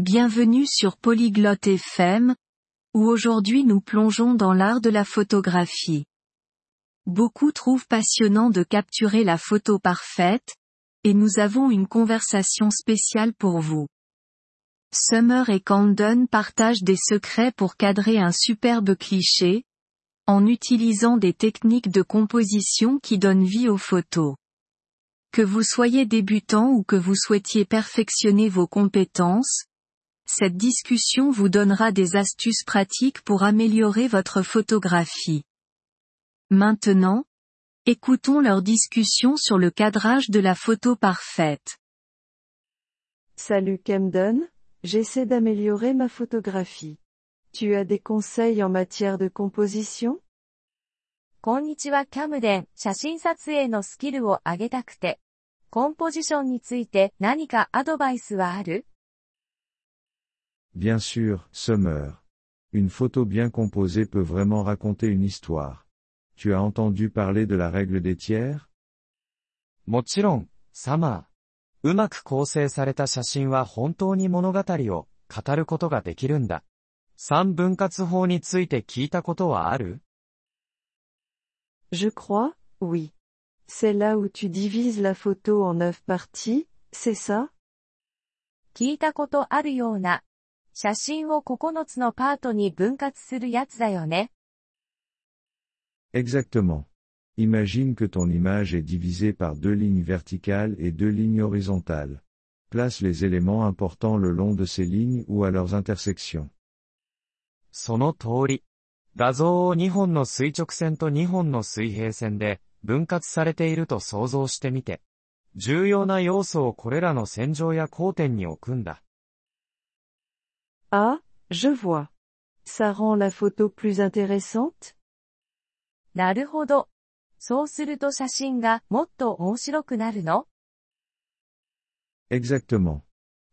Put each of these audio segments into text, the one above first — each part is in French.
Bienvenue sur Polyglotte FM, où aujourd'hui nous plongeons dans l'art de la photographie. Beaucoup trouvent passionnant de capturer la photo parfaite, et nous avons une conversation spéciale pour vous. Summer et Camden partagent des secrets pour cadrer un superbe cliché, en utilisant des techniques de composition qui donnent vie aux photos. Que vous soyez débutant ou que vous souhaitiez perfectionner vos compétences, cette discussion vous donnera des astuces pratiques pour améliorer votre photographie. Maintenant, écoutons leur discussion sur le cadrage de la photo parfaite. Salut Camden, j'essaie d'améliorer ma photographie. Tu as des conseils en matière de composition こんにちはキャムデン、写真撮影のスキルを上げたくて。コンポジションについて何かアドバイスはある Bien sûr, Summer. Une photo bien composée peut vraiment raconter une histoire. Tu as entendu parler de la règle des tiers もちろん、サマー。うまく構成された写真は本当に物語を語ることができるんだ。三分割法について聞いたことはある Je crois, oui. C'est là où tu divises la photo en neuf parties, c'est ça 聞いたことあるような。 写真を9つのパートに分割するやつだよね。Exactement. Imagine que ton image est divisée par deux lignes verticales et deux lignes horizontales. Place les éléments importants le long de ces lignes ou à leurs intersections. その通り。画像を2本の垂直線と2本の水平線で分割されていると想像してみて。重要な要素をこれらの線上や交点に置くんだ。Ah, je vois. Ça rend la photo plus intéressante なるほど。そうすると写真がもっと面白くなるの Exactement.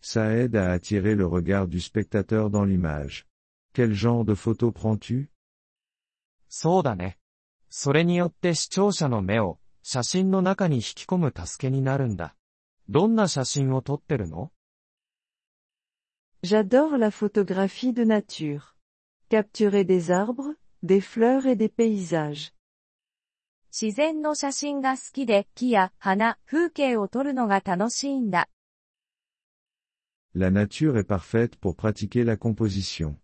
Ça aide à attirer le regard du spectateur dans l'image. Quel genre de photo prends-tu そうだね。それによって視聴者の目を写真の中に引き込む助けになるんだ。どんな写真を撮ってるの J'adore la photographie de nature. Capturer des arbres, des fleurs et des paysages. 自然の写真が好きで木や花、風景を撮るのが楽しいんだ。 La nature est parfaite pour pratiquer la composition.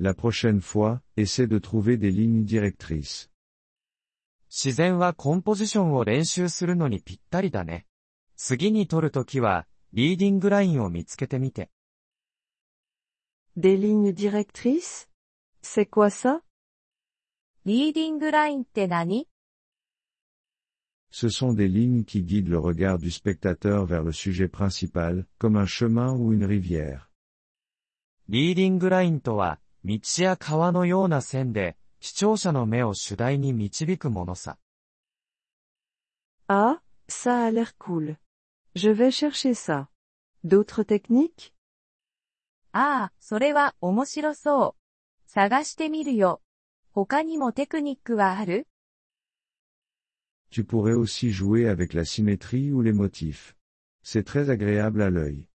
La prochaine fois, essaie de trouver des lignes directrices. 自然はコンポジションを練習するのにぴったりだね。次に撮るときは、リーディングラインを見つけてみて。 Des lignes directrices C'est quoi ça リーディングラインって何 Ce sont des lignes qui guident le regard du spectateur vers le sujet principal, comme un chemin ou une rivière. リーディングラインとは、道や川のような線で、視聴者の目を主題に導くものさ。 Ah, ça a l'air cool. Je vais chercher ça. D'autres techniques ああ、それは面白そう。探してみるよ。他にもテクニックはある Tu pourrais aussi jouer avec la symétrie ou les motifs. C'est très agréable à l'œil.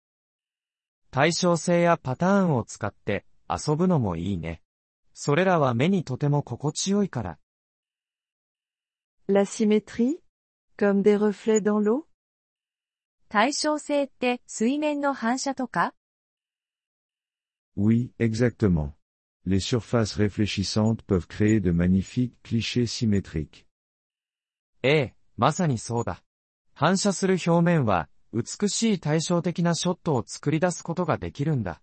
対称性やパターンを使って遊ぶのもいいね。それらは目にとても心地よいから。La symétrie Comme des reflets dans l'eau 対称性って水面の反射とか Oui, exactement. Les surfaces réfléchissantes peuvent créer de magnifiques clichés symétriques. ええ、まさにそうだ。反射する表面は、美しい対照的なショットを作り出すことができるんだ。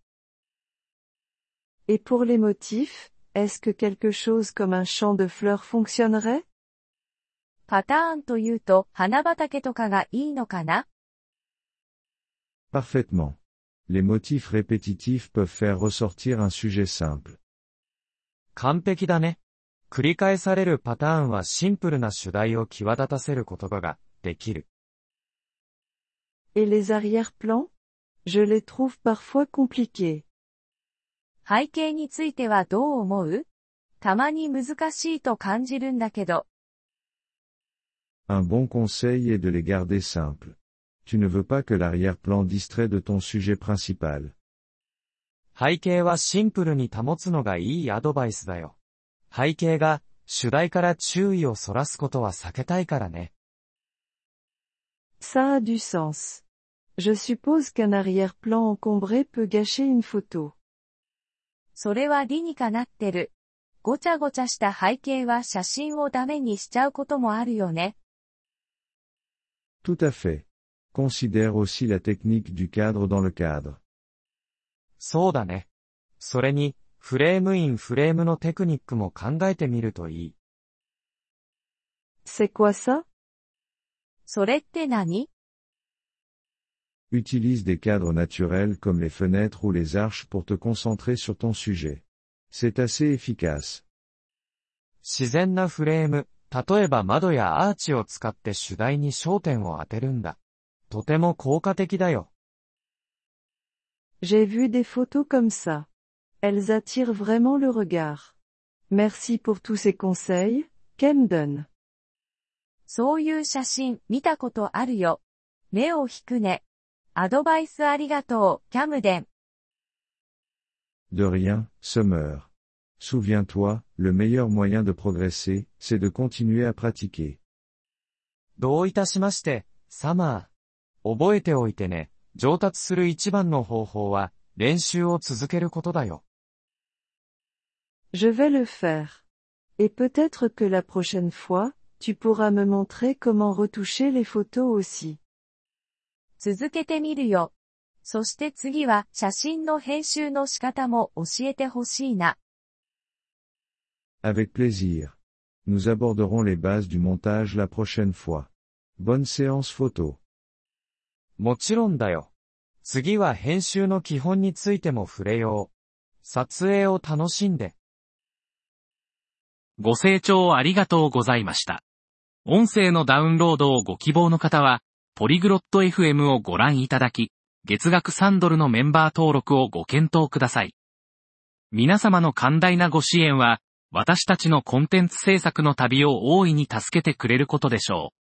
Et pour les motifs, est-ce que quelque chose comme un champ de fleurs fonctionnerait パターンというと花畑とかがいいのかな Parfaitement. Les motifs répétitifs peuvent faire ressortir un sujet simple. 完璧だね。繰り返されるパターンはシンプルな主題を際立たせる言葉ができる。 Et les arrière-plans Je les trouve parfois compliqués. 背景についてはどう思うたまに難しいと感じるんだけど。 Un bon conseil est de les garder simples. Tu ne veux pas que l'arrière-plan distrait de ton sujet principal. 背景はシンプルに保つのがいいアドバイスだよ。背景が主題から注意をそらすことは避けたいからね。 Ça a du sens. Je suppose qu'un arrière-plan encombré peut gâcher une photo. それは理にかなってる。ごちゃごちゃした背景は写真をダメにしちゃうこともあるよね。 Tout à fait. Considère aussi la technique du cadre dans le cadre. そうだね。それに、フレームインフレームのテクニックも考えてみるといい。C'est quoi ça それって何 Utilise des cadres naturels comme les fenêtres ou les arches pour te concentrer sur ton sujet. C'est assez efficace. 自然なフレーム、例えば窓やアーチを使って主題に焦点を当てるんだ。とても効果的だよ。 J'ai vu des photos comme ça. Elles attirent vraiment le regard. Merci pour tous ces conseils, Camden. そういう写真見たことあるよ。目を引くね。アドバイスありがとう、キャムデン。 De rien, Summer. Souviens-toi, le meilleur moyen de progresser, c'est de continuer à pratiquer. どういたしまして、サマー。 覚えておいてね。上達する一番の方法は、練習を続けることだよ。 Je vais le faire. Et peut-être que la prochaine fois, tu pourras me montrer comment retoucher les photos aussi. 続けてみるよ。そして次は写真の編集の仕方も教えてほしいな。 Avec plaisir. Nous aborderons les bases du montage la prochaine fois. Bonne séance photo. もちろんだよ。次は編集の基本についても触れよう。撮影を楽しんで。ご清聴ありがとうございました。音声のダウンロードをご希望の方は、ポリグロット FM をご覧いただき、月額3ドルのメンバー登録をご検討ください。皆様の寛大なご支援は、私たちのコンテンツ制作の旅を大いに助けてくれることでしょう。